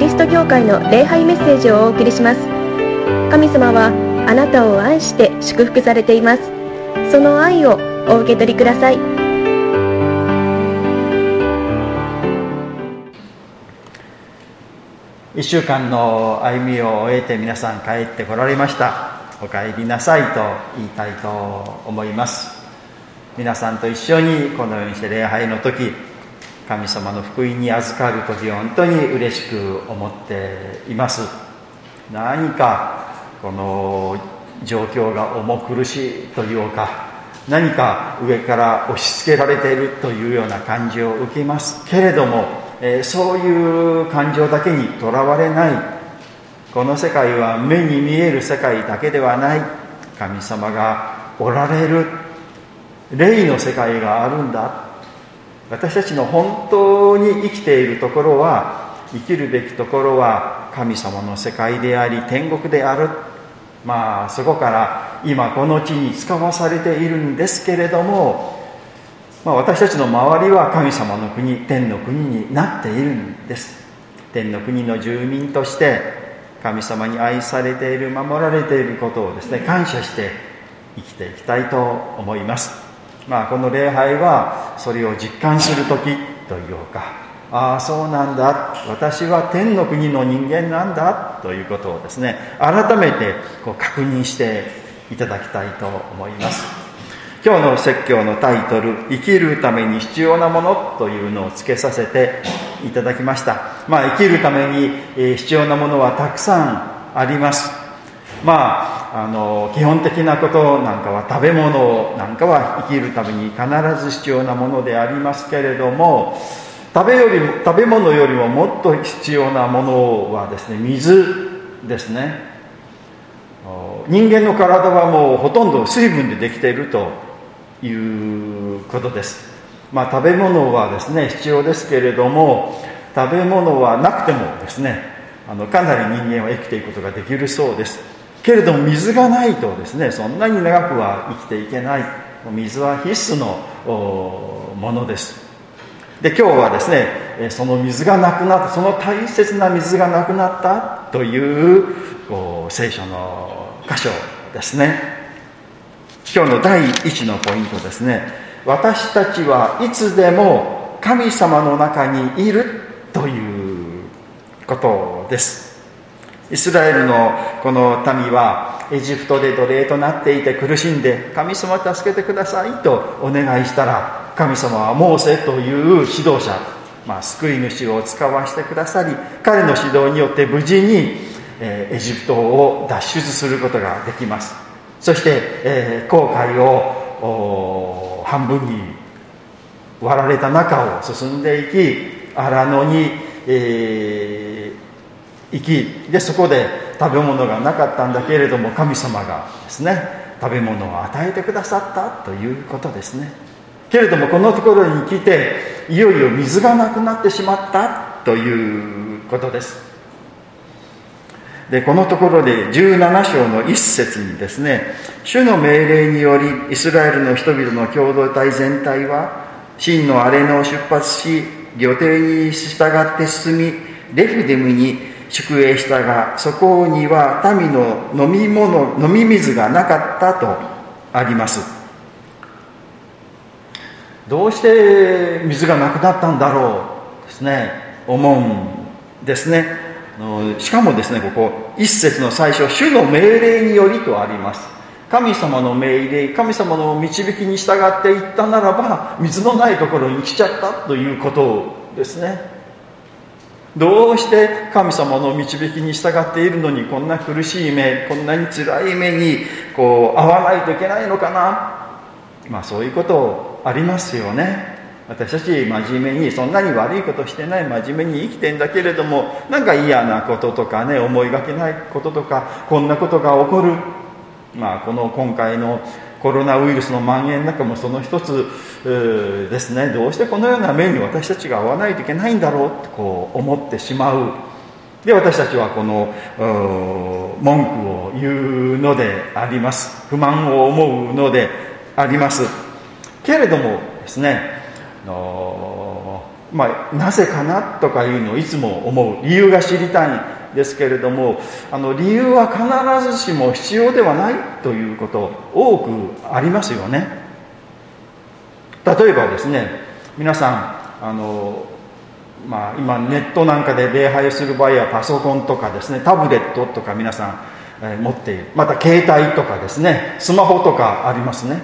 リスト教会の礼拝メッセージをお送りします。神様はあなたを愛して祝福されています。その愛をお受け取りください。1週間の歩みを終えて皆さん帰ってこられました。お帰りなさいと言いたいと思います。皆さんと一緒にこのようにして礼拝の時神様の福音に預かる時本当に嬉しく思っています。何かこの状況が重苦しいというか何か上から押し付けられているというような感じを受けますけれども、え、そういう感情だけにとらわれない。この世界は目に見える世界だけではない。神様がおられる。霊の世界があるんだ。私たちの本当に生きているところは生きるべきところは神様の世界であり天国である。まあそこから今この地に使わされているんですけれども、まあ、私たちの周りは神様の国天の国になっているんです。天の国の住民として神様に愛されている守られていることをですね感謝して生きていきたいと思います。まあ、この礼拝はそれを実感する時というかああそうなんだ。私は天の国の人間なんだということをですね改めてこう確認していただきたいと思います。今日の説教のタイトル「生きるために必要なもの」というのを付けさせていただきました。まあ生きるために必要なものはたくさんあります。まああの基本的なことなんかは食べ物なんかは生きるために必ず必要なものでありますけれども食べよりも食べ物よりももっと必要なものはですね水ですね。人間の体はもうほとんど水分でできているということです。まあ食べ物はですね必要ですけれども食べ物はなくてもですねあのかなり人間は生きていくことができるそうです。けれども水がないとですねそんなに長くは生きていけない。水は必須のものです。で今日はですねその水がなくなったその大切な水がなくなったという聖書の箇所ですね。今日の第1のポイントですね。私たちはいつでも神様の中にいるということです。イスラエルのこの民はエジプトで奴隷となっていて苦しんで神様助けてくださいとお願いしたら神様はモーセという指導者、まあ、救い主を使わせてくださり彼の指導によって無事に、エジプトを脱出することができます。そして、えー、航海を半分に割られた中を進んでいき荒野に、えー行きでそこで食べ物がなかったんだけれども神様がですね食べ物を与えてくださったということですね。けれどもこのところに来ていよいよ水がなくなってしまったということです。でこのところで17章の一節にですね主の命令によりイスラエルの人々の共同体全体は真の荒れ野を出発し予定に従って進みレフデムに宿営したがそこには民の飲み物飲み水がなかったとあります。どうして水がなくなったんだろうですね。思うんですね。しかもですねここ一節の最初主の命令によりとあります。神様の命令神様の導きに従っていったならば水のないところに来ちゃったということですね。どうして神様の導きに従っているのにこんな苦しい目こんなに辛い目にこう合わないといけないのかな？まあそういうことありますよね。私たち真面目にそんなに悪いことしてない真面目に生きてんだけれどもなんか嫌なこととかね思いがけないこととかこんなことが起こる。まあこの今回のコロナウイルスの蔓延なんかもその一つですね。どうしてこのような面に私たちが合わないといけないんだろうってこう思ってしまう。で私たちはこの文句を言うのであります。不満を思うのであります。けれどもですねまあ、なぜかなとかいうのをいつも思う理由が知りたい。ですけれどもあの理由は必ずしも必要ではないということ多くありますよね。例えばですね皆さんあの、まあ、今ネットなんかで礼拝する場合はパソコンとかですねタブレットとか皆さん、え、持っている。また携帯とかですねスマホとかありますね。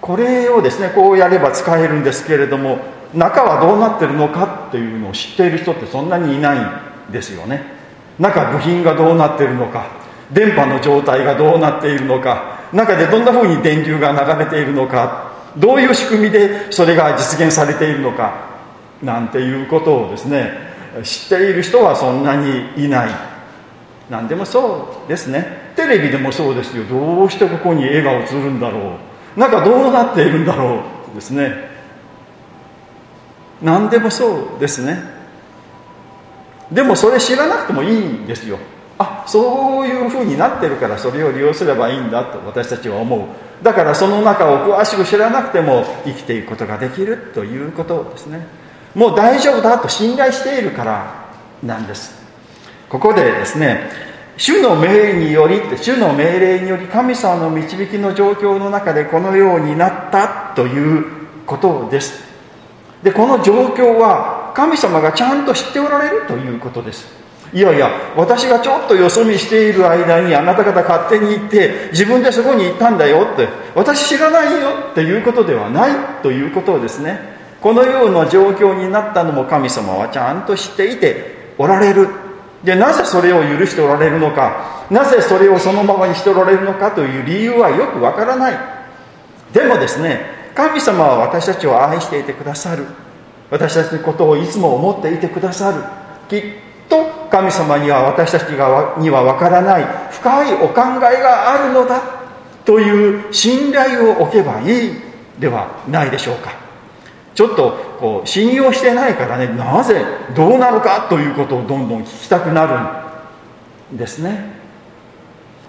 これをですねこうやれば使えるんですけれども中はどうなってるのかっていうのを知っている人ってそんなにいない。ですよね。中部品がどうなってるのか電波の状態がどうなっているのか中でどんなふうに電流が流れているのかどういう仕組みでそれが実現されているのかなんていうことをですね知っている人はそんなにいない。何でもそうですね。テレビでもそうですよ。どうしてここに絵が映るんだろう。中どうなっているんだろう。ですね。何でもそうですね。でもそれ知らなくてもいいんですよ。あそういうふうになってるからそれを利用すればいいんだと私たちは思う。だからその中を詳しく知らなくても生きていくことができるということですね。もう大丈夫だと信頼しているからなんです。ここでですね主の命によりって主の命令により神様の導きの状況の中でこのようになったということです。でこの状況は神様がちゃんと知っておられるということです。いやいや私がちょっとよそ見している間にあなた方勝手に行って自分でそこに行ったんだよって私知らないよっていうことではないということをですね。このような状況になったのも神様はちゃんと知っていておられる。でなぜそれを許しておられるのかなぜそれをそのままにしておられるのかという理由はよくわからない。でもですね神様は私たちを愛していてくださる。私たちのことをいつも思っていてくださる。きっと神様には私たちがには分からない深いお考えがあるのだという信頼を置けばいいではないでしょうか。ちょっとこう信用してないからねなぜどうなのかということをどんどん聞きたくなるんですね。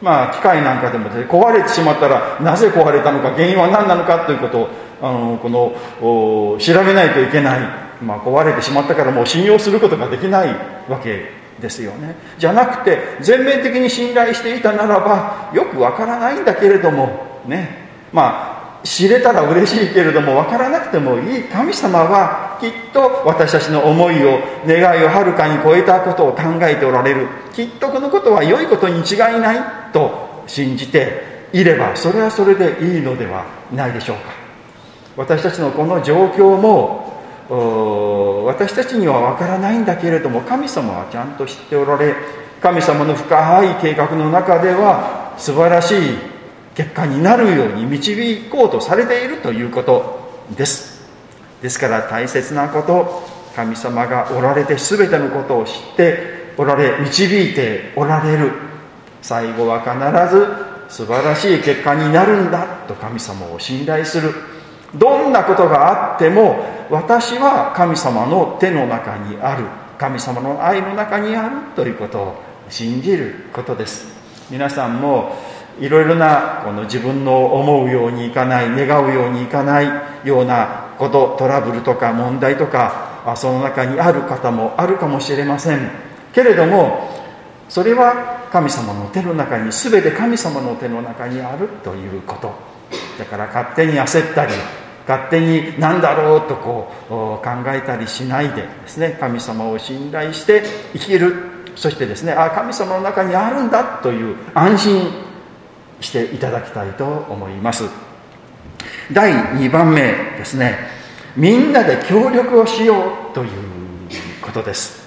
まあ、機械なんかでもで壊れてしまったらなぜ壊れたのか原因は何なのかということをあのこの調べないといけない、まあ、壊れてしまったからもう信用することができないわけですよね。じゃなくて全面的に信頼していたならばよくわからないんだけれどもね。まあ知れたら嬉しいけれども分からなくてもいい。神様はきっと私たちの思いを願いをはるかに超えたことを考えておられる。きっとこのことは良いことに違いないと信じていればそれはそれでいいのではないでしょうか。私たちのこの状況も私たちには分からないんだけれども神様はちゃんと知っておられ神様の深い計画の中では素晴らしい結果になるように導こうとされているということです。ですから大切なこと神様がおられて全てのことを知っておられ導いておられる。最後は必ず素晴らしい結果になるんだと神様を信頼する。どんなことがあっても私は神様の手の中にある。神様の愛の中にあるということを信じることです。皆さんもいろいろなこの自分の思うようにいかない願うようにいかないようなことトラブルとか問題とかその中にある方もあるかもしれません。けれどもそれは神様の手の中に全て神様の手の中にあるということ。だから勝手に焦ったり勝手に何だろうとこう考えたりしないでですね神様を信頼して生きる。そしてですねあ神様の中にあるんだという安心していただきたいと思います。第2番目ですねみんなで協力をしようということです。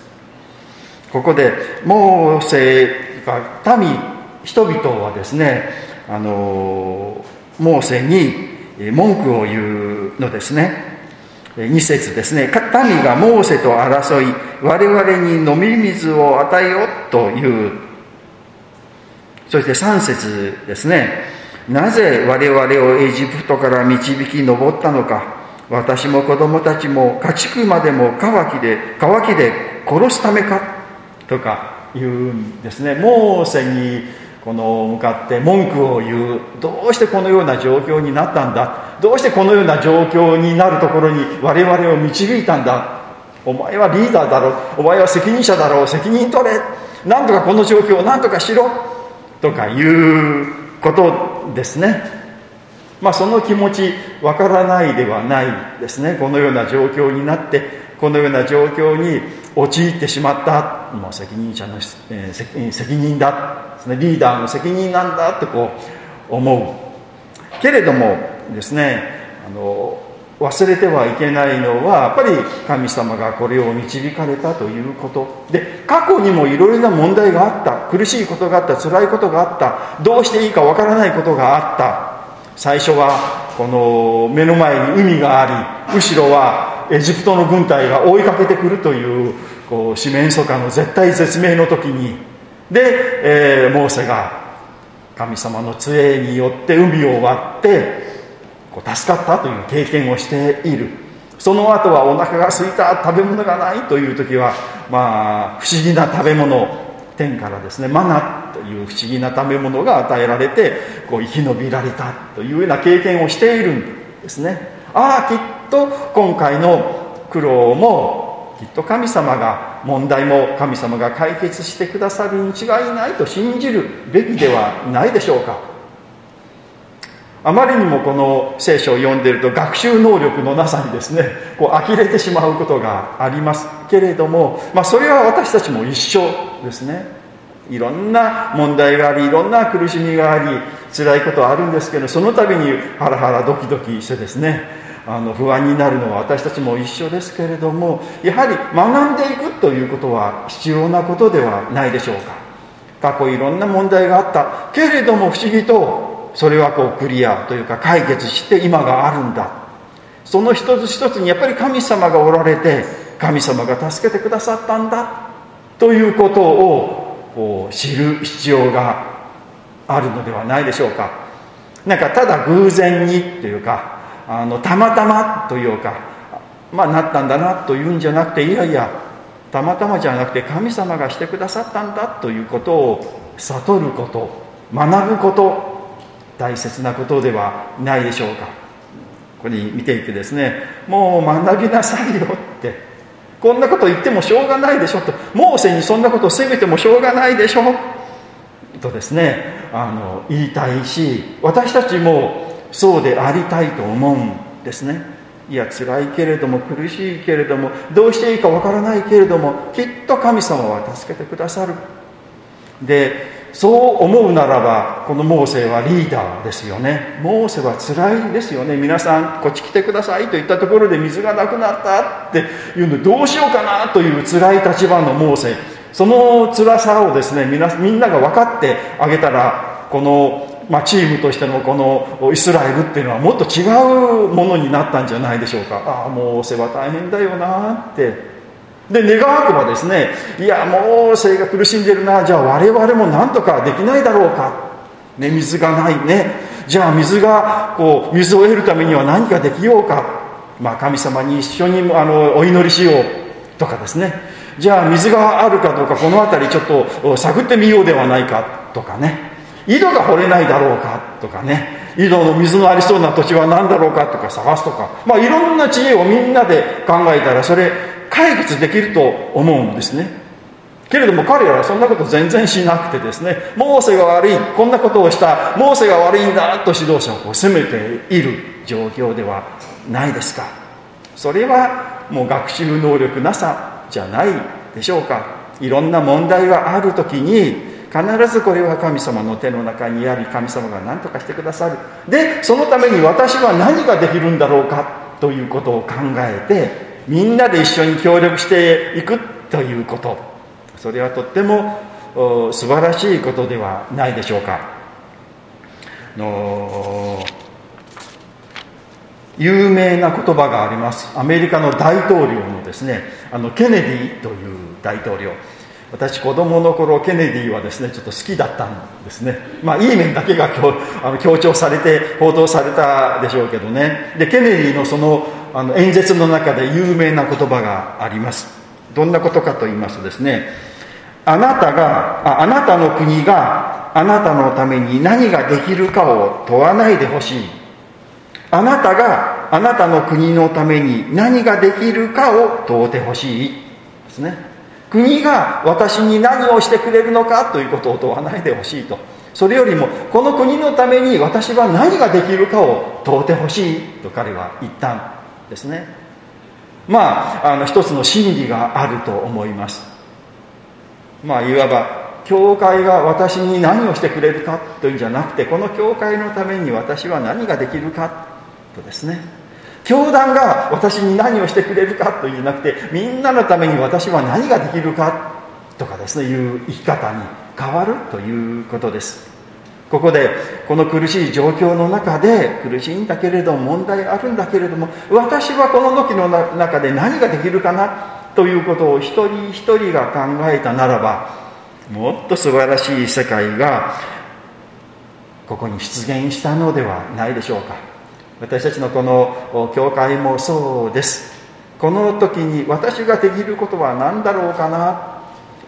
ここでモーセが民人々はですねあのモーセに文句を言うのですね2節ですね民がモーセと争い我々に飲み水を与えよというそして3節ですね。なぜ我々をエジプトから導き上ったのか。私も子供たちも家畜までも乾きで、乾きで殺すためか？とか言うんですね。モーセにこの向かって文句を言う。どうしてこのような状況になったんだ？どうしてこのような状況になるところに我々を導いたんだ？お前はリーダーだろう。お前は責任者だろう。責任取れ。なんとかこの状況をなんとかしろ。とかいうことですね。まあその気持ちわからないではないですね。このような状況になってこのような状況に陥ってしまったもう責任者の、えー、責任だリーダーの責任なんだってこう思う。けれどもですねあの忘れてはいけないのはやっぱり神様がこれを導かれたということ。で過去にもいろいろな問題があった。苦しいことがあった。辛いことがあった。どうしていいかわからないことがあった。最初はこの目の前に海があり後ろはエジプトの軍隊が追いかけてくるというこう四面楚歌の絶対絶命の時にで、えー、モーセが神様の杖によって海を割ってこう助かったという経験をしている。その後はお腹が空いた食べ物がないという時はまあ不思議な食べ物天からですねマナという不思議な食べ物が与えられてこう生き延びられたというような経験をしているんですね。ああと今回の苦労もきっと神様が問題も神様が解決してくださるに違いないと信じるべきではないでしょうか。あまりにもこの聖書を読んでいると学習能力のなさにですねこう呆れてしまうことがありますけれども、まあ、それは私たちも一緒ですね。いろんな問題がありいろんな苦しみがあり辛いことはあるんですけどその度にハラハラドキドキしてですねあの不安になるのは私たちも一緒ですけれどもやはり学んでいくということは必要なことではないでしょうか。過去いろんな問題があった。けれども不思議とそれはこうクリアというか解決して今があるんだ。その一つ一つにやっぱり神様がおられて神様が助けてくださったんだ。ということを知る必要があるのではないでしょうか。なんかただ偶然にというかあのたまたまというかまあなったんだなというんじゃなくていやいやたまたまじゃなくて神様がしてくださったんだということを悟ること学ぶこと大切なことではないでしょうか。ここに見ていてですねもう学びなさいよって。こんなこと言ってもしょうがないでしょと。モーセにそんなことを責めてもしょうがないでしょとですねあの言いたいし私たちもそうでありたいと思うんですね。いや辛いけれども苦しいけれどもどうしていいかわからないけれどもきっと神様は助けてくださる。でそう思うならばこのモーセはリーダーですよね。モーセは辛いですよね。皆さんこっち来てくださいと言ったところで水がなくなったっていうのどうしようかなという辛い立場のモーセ。その辛さをですねみんなが分かってあげたらこのまあ、チームとしてのこのイスラエルっていうのはもっと違うものになったんじゃないでしょうか。ああもう世話大変だよなって。で願わくばですねいやもう生が苦しんでるな。じゃあ我々も何とかできないだろうか、ね、水がないね。じゃあ水がこう水を得るためには何かできようか、まあ、神様に一緒にあのお祈りしようとかですね。じゃあ水があるかどうかこの辺りちょっと探ってみようではないかとかね。井戸が掘れないだろうかとかね。井戸の水のありそうな土地は何だろうかとか探すとか。まあいろんな知恵をみんなで考えたらそれ解決できると思うんですね。けれども彼らはそんなこと全然しなくてですね。モーセが悪いこんなことをした。モーセが悪いんだと指導者を責めている状況ではないですか。それはもう学習能力なさじゃないでしょうか。いろんな問題がある時に必ずこれは神様の手の中にあり神様が何とかしてくださる。でそのために私は何ができるんだろうかということを考えてみんなで一緒に協力していくということ。それはとっても素晴らしいことではないでしょうか。の有名な言葉があります。アメリカの大統領のですねあのケネディという大統領。私子供の頃ケネディはですねちょっと好きだったんですね。まあいい面だけがあの強調されて報道されたでしょうけどね。でケネディのそのあの演説の中で有名な言葉があります。どんなことかと言いますとですねあなたがああなたの国があなたのために何ができるかを問わないでほしい。あなたがあなたの国のために何ができるかを問うてほしい。ですね。国が私に何をしてくれるのかということを問わないでほしいと。それよりもこの国のために私は何ができるかを問うてほしいと彼は言ったんですね。まああの一つの真理があると思います。まあいわば教会が私に何をしてくれるかというんじゃなくてこの教会のために私は何ができるかとですね。教団が私に何をしてくれるかというなくてみんなのために私は何ができるかとかですねいう生き方に変わるということです。ここでこの苦しい状況の中で苦しいんだけれども問題あるんだけれども私はこの時の中で何ができるかなということを一人一人が考えたならばもっと素晴らしい世界がここに出現したのではないでしょうか。私たちのこの教会もそうです。この時に私ができることは何だろうかな。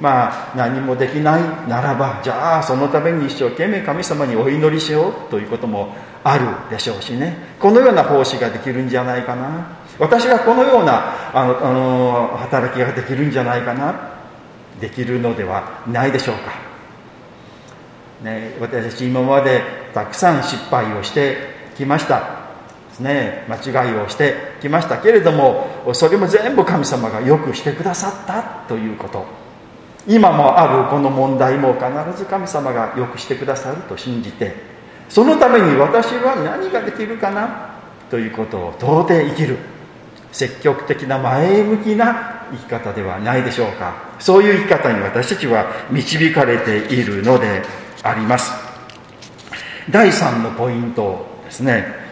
まあ何もできないならばじゃあそのために一生懸命神様にお祈りしようということもあるでしょうしね。このような奉仕ができるんじゃないかな。私がこのようなあのあの働きができるんじゃないかな。できるのではないでしょうか、ね、私たち今までたくさん失敗をしてきました。ですね。間違いをしてきましたけれどもそれも全部神様がよくしてくださったということ。今もあるこの問題も必ず神様がよくしてくださると信じてそのために私は何ができるかなということを問うて生きる。積極的な前向きな生き方ではないでしょうか。そういう生き方に私たちは導かれているのであります。第3のポイントですね。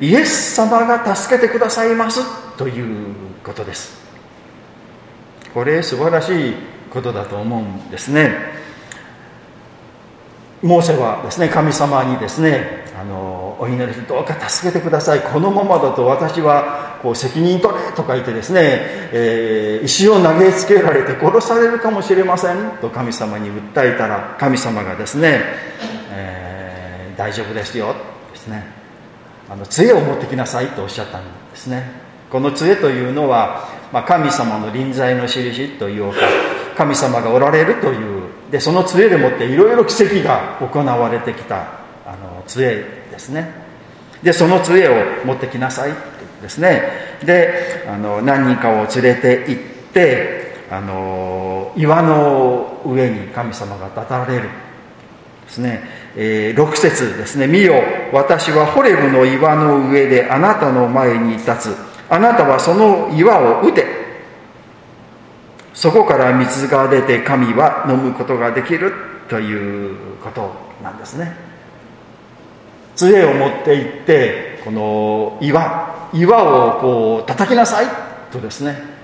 イエス様が助けてくださいますということです。これ素晴らしいことだと思うんですね。モーセはですね神様にですねあのお祈りどうか助けてください。このままだと私はこう責任取れとか言ってですね、えー、石を投げつけられて殺されるかもしれません。と神様に訴えたら神様がですね、えー、大丈夫ですよですね。あの杖を持ってきなさいとおっしゃったんですね。この杖というのは、まあ、神様の臨在の印というか神様がおられるというでその杖でもっていろいろ奇跡が行われてきたあの杖ですね。でその杖を持ってきなさいってですね。であの何人かを連れて行ってあの岩の上に神様が立たれるですね、えー、6節ですね「見よ私はホレブの岩の上であなたの前に立つ。あなたはその岩を打て」そこから水が出て神は飲むことができるということなんですね。杖を持って行ってこの岩岩をこう叩きなさいとですね。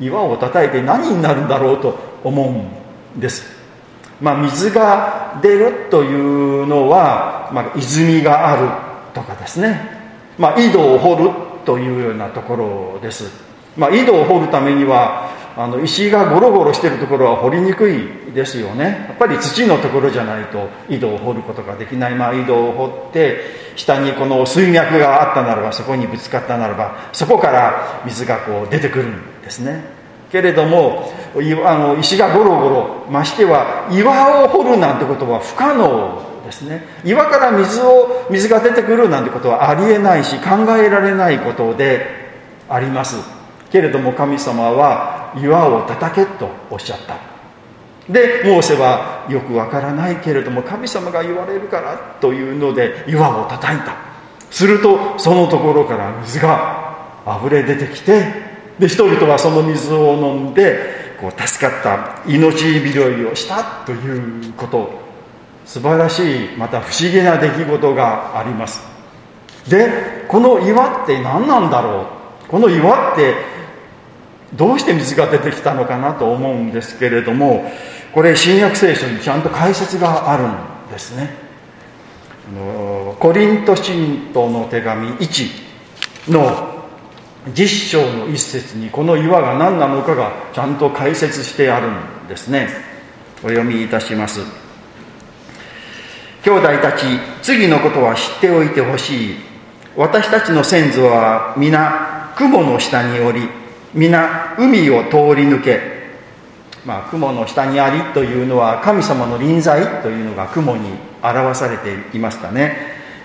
岩を叩いて何になるんだろうと思うんです。まあ水が出るというのは、まあ、泉があるとかですね。まあ井戸を掘るというようなところです。まあ井戸を掘るためにはあの石がゴロゴロしてるところは掘りにくいですよね。やっぱり土のところじゃないと井戸を掘ることができない、まあ、井戸を掘って下にこの水脈があったならばそこにぶつかったならばそこから水がこう出てくるんですね。けれどもあの石がゴロゴロましては岩を掘るなんてことは不可能ですね。岩から水を水が出てくるなんてことはありえないし考えられないことであります。けれども神様は岩を叩けとおっしゃった。でモーセはよくわからないけれども神様が言われるからというので岩を叩いた。するとそのところから水が溢れ出てきてで人々はその水を飲んでこう助かった命拾いをしたということ。素晴らしいまた不思議な出来事があります。でこの岩って何なんだろう？この岩ってどうして水が出てきたのかなと思うんですけれどもこれ新約聖書にちゃんと解説があるんですね。コリント信徒の手紙1の10章の一節にこの岩が何なのかがちゃんと解説してあるんですね。お読みいたします。兄弟たち次のことは知っておいてほしい。私たちの先祖は皆雲の下におり皆海を通り抜け。まあ、雲の下にありというのは神様の臨在というのが雲に表されていましたね。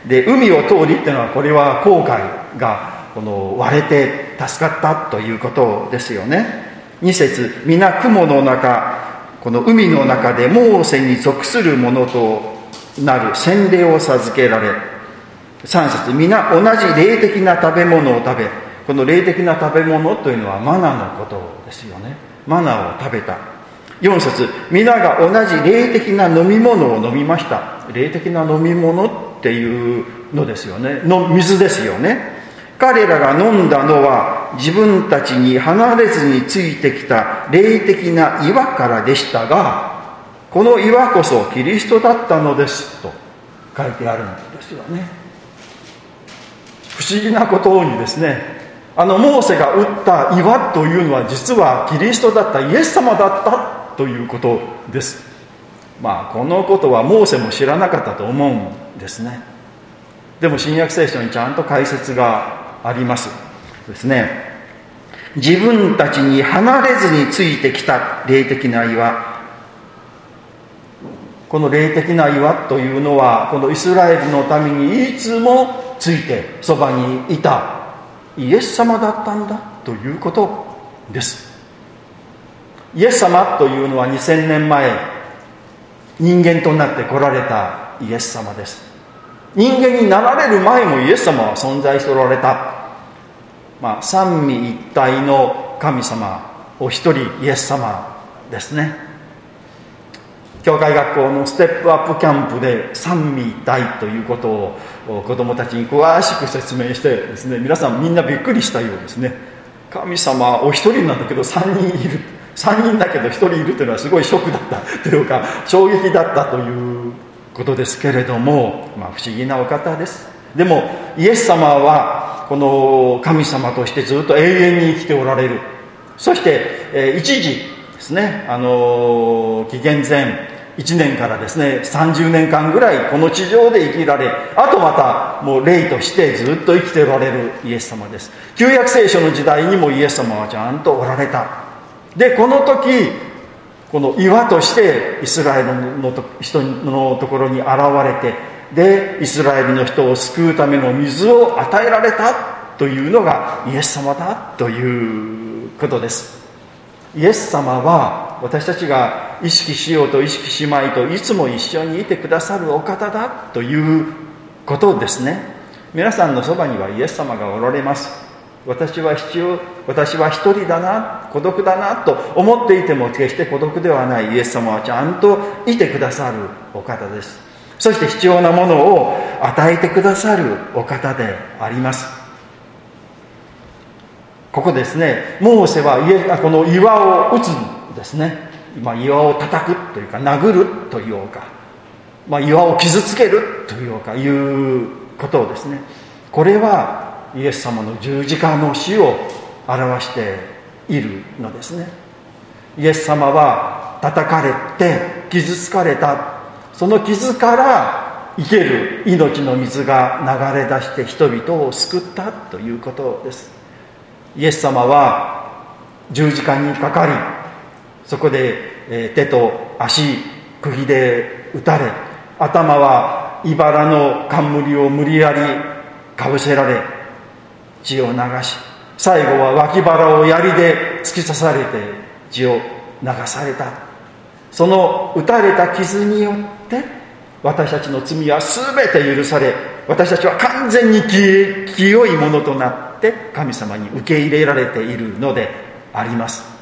で海を通りっていうのはこれは航海がこの割れて助かったということですよね。2節皆雲の中この海の中でモーセに属するものとなる洗礼を授けられ3節皆同じ霊的な食べ物を食べこの霊的な食べ物というのはマナのことですよね。マナを食べた。4節皆が同じ霊的な飲み物を飲みました。霊的な飲み物っていうのですよね。の水ですよね。彼らが飲んだのは自分たちに離れずについてきた霊的な岩からでしたがこの岩こそキリストだったのですと書いてあるんですよね。不思議なことにですねあのモーセが打った岩というのは実はキリストだったイエス様だったということです。まあこのことはモーセも知らなかったと思うんですね。でも新約聖書にちゃんと解説があります。ですね。自分たちに離れずについてきた霊的な岩。この霊的な岩というのはこのイスラエルのためにいつもついてそばにいた。イエス様だったんだということです。イエス様というのは2000年前人間となって来られたイエス様です。人間になられる前もイエス様は存在しておられた、まあ、三位一体の神様お一人イエス様ですね。教会学校のステップアップキャンプで三位一体ということを子供たちに詳しく説明してですね皆さんみんなびっくりしたようですね。神様お一人なんだけど3人いる。3人だけど1人いるというのはすごいショックだったというか衝撃だったということですけれども、まあ、不思議なお方です。でもイエス様はこの神様としてずっと永遠に生きておられる。そして、えー、一時ですねあの紀元前1年からですね30年間ぐらいこの地上で生きられあとまたもう霊としてずっと生きておられるイエス様です。旧約聖書の時代にもイエス様はちゃんとおられた。でこの時この岩としてイスラエルの人のところに現れてでイスラエルの人を救うための水を与えられたというのがイエス様だということです。イエス様は私たちが意識しようと意識しまいといつも一緒にいてくださるお方だということですね。皆さんのそばにはイエス様がおられます。私は必要私は一人だな孤独だなと思っていても決して孤独ではない。イエス様はちゃんといてくださるお方です。そして必要なものを与えてくださるお方であります。ここですね。モーセはこの岩を打つんですね、まあ、岩を叩くというか殴るというか、まあ、岩を傷つけるというかいうことをですね。これはイエス様の十字架の死を表しているのですね。イエス様は叩かれて傷つかれた。その傷から生ける命の水が流れ出して人々を救ったということです。イエス様は十字架にかかりそこで手と足釘で打たれ頭は茨の冠を無理やりかぶせられ血を流し最後は脇腹を槍で突き刺されて血を流されたその打たれた傷によって私たちの罪は全て許され私たちは完全に清いものとなって神様に受け入れられているのであります。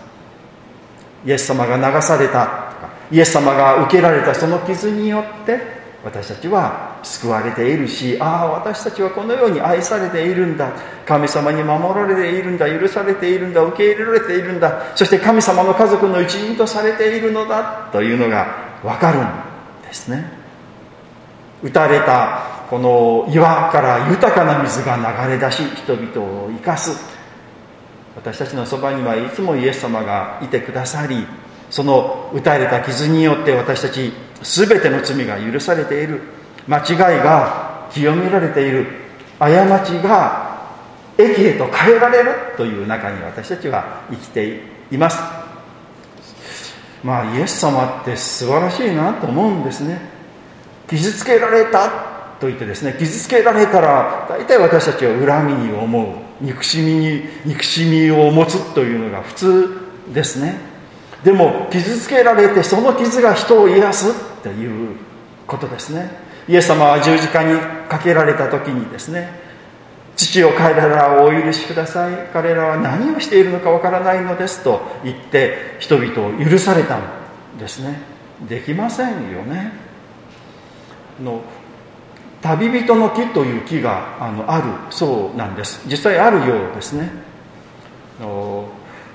イエス様が流されたイエス様が受けられたその傷によって私たちは救われているしああ私たちはこのように愛されているんだ。神様に守られているんだ。許されているんだ。受け入れられているんだ。そして神様の家族の一員とされているのだ。というのが分かるんですね。打たれたこの岩から豊かな水が流れ出し人々を生かす。私たちのそばにはいつもイエス様がいてくださりその打たれた傷によって私たち全ての罪が許されている。間違いが清められている。過ちが益へと変えられる。という中に私たちは生きています。まあイエス様って素晴らしいなと思うんですね。傷つけられた。と言ってですね。傷つけられたら大体私たちは恨みに思う。憎しみに憎しみを持つというのが普通ですね。でも傷つけられてその傷が人を癒す。っていうことですね。イエス様は十字架にかけられた時にですね父を彼らをお許しください。彼らは何をしているのかわからないのですと言って人々を許されたんですね。できませんよね。の旅人の木という木があのあるそうなんです。実際あるようですね。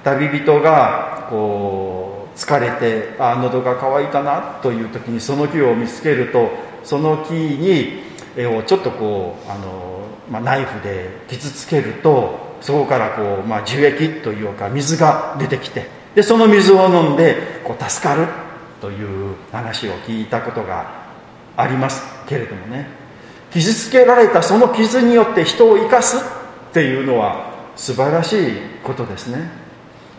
旅人がこう疲れてあ喉が渇いたなという時にその木を見つけるとその木にをちょっとこうあの、まあ、ナイフで傷つけるとそこからこう、まあ、樹液というか水が出てきてでその水を飲んでこう助かるという話を聞いたことがありますけれどもね。傷つけられたその傷によって人を生かすっていうのは素晴らしいことですね。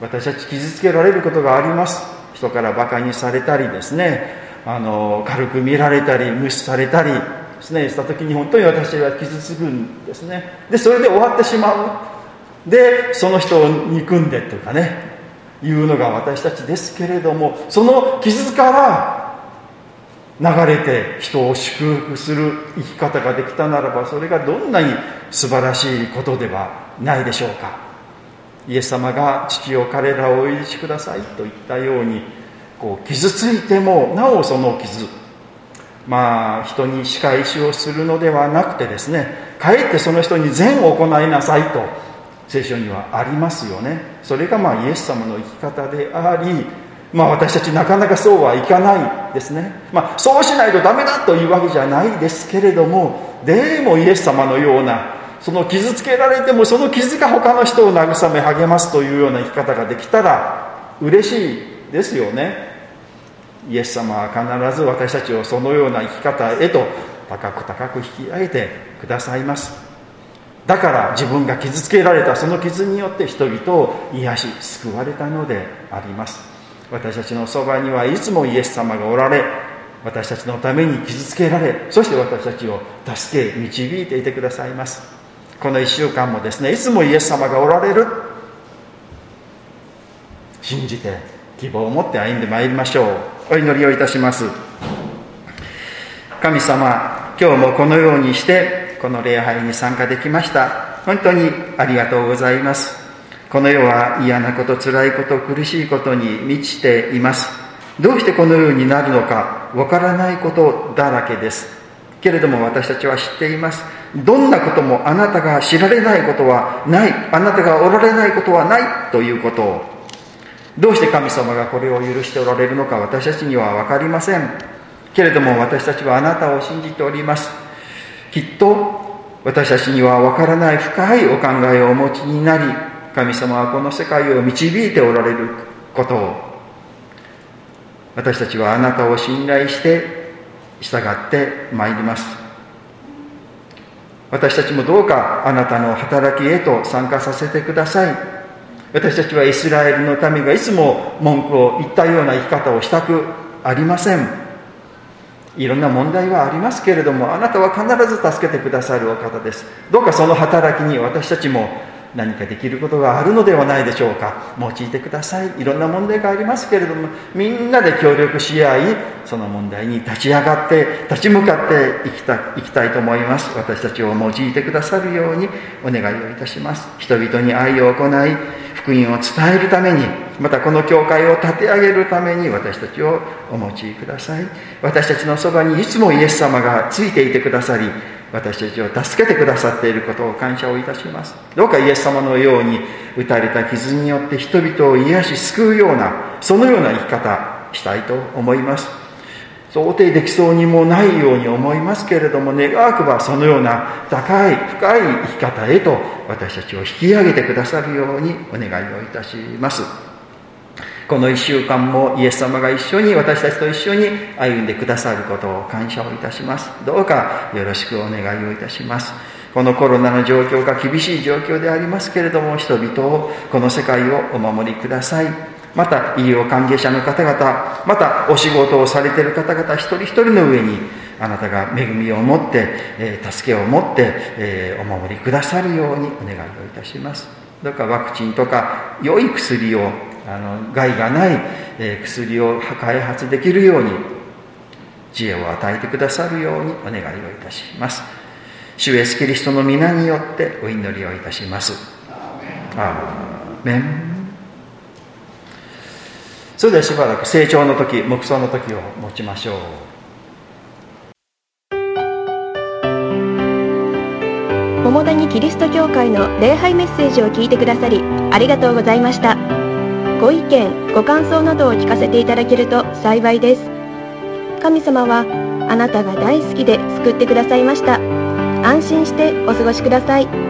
私たち傷つけられることがあります。人からバカにされたりですね。あの軽く見られたり無視されたりですね。した時に本当に私は傷つくんですね。でそれで終わってしまう。でその人を憎んでというかね。いうのが私たちですけれどもその傷から流れて人を祝福する生き方ができたならばそれがどんなに素晴らしいことではないでしょうか。イエス様が父を彼らをお許しください。と言ったようにこう傷ついてもなおその傷。まあ人に仕返しをするのではなくてですねかえってその人に善を行いなさいと聖書にはありますよね。それがまあイエス様の生き方でありまあ私たちなかなかそうはいかないですね。まあそうしないとダメだというわけじゃないですけれどもでもイエス様のようなその傷つけられてもその傷が他の人を慰め励ますというような生き方ができたら嬉しいですよね。イエス様は必ず私たちをそのような生き方へと高く高く引き上げてくださいます。だから自分が傷つけられたその傷によって人々を癒し救われたのであります。私たちのそばにはいつもイエス様がおられ私たちのために傷つけられそして私たちを助け導いていてくださいます。この1週間もですねいつもイエス様がおられる。信じて希望を持って歩んでまいりましょう。お祈りをいたします。神様今日もこのようにしてこの礼拝に参加できました。本当にありがとうございます。この世は嫌なこと辛いこと苦しいことに満ちています。どうしてこのようになるのかわからないことだらけです。けれども私たちは知っています。どんなこともあなたが知られないことはない。あなたがおられないことはないということ。をどうして神様がこれを許しておられるのか私たちには分かりません。けれども私たちはあなたを信じております。きっと私たちには分からない深いお考えをお持ちになり神様はこの世界を導いておられること。を私たちはあなたを信頼して従ってまいります。私たちもどうかあなたの働きへと参加させてください。私たちはイスラエルの民がいつも文句を言ったような生き方をしたくありません。いろんな問題はありますけれどもあなたは必ず助けてくださるお方です。どうかその働きに私たちも何かできることがあるのではないでしょうか。用いてください。いろんな問題がありますけれどもみんなで協力し合いその問題に立ち上がって立ち向かっていきたいきたいと思います。私たちを用いてくださるようにお願いをいたします。人々に愛を行い福音を伝えるためにまたこの教会を立て上げるために私たちをお持ちください。私たちのそばにいつもイエス様がついていてくださり私たちを助けてくださっていることを感謝をいたします。どうかイエス様のように打たれた傷によって人々を癒し救うようなそのような生き方したいと思います。想定できそうにもないように思いますけれども願わくばそのような高い深い生き方へと私たちを引き上げてくださるようにお願いをいたします。この1週間もイエス様が一緒に私たちと一緒に歩んでくださることを感謝をいたします。どうかよろしくお願いをいたします。このコロナの状況が厳しい状況でありますけれども人々をこの世界をお守りください。また医療関係者の方々またお仕事をされている方々一人一人の上にあなたが恵みを持って、え、助けを持って、え、お守りくださるようにお願いをいたします。どうかワクチンとか良い薬をあの害がない、えー、薬を開発できるように知恵を与えてくださるようにお願いをいたします。主イエスキリストの皆によってお祈りをいたします。アーメン。それではしばらく成長の時黙想の時を持ちましょう。桃谷キリスト教会の礼拝メッセージを聞いてくださりありがとうございましたご意見ご感想などを聞かせていただけると幸いです神様はあなたが大好きで救ってくださいました安心してお過ごしください。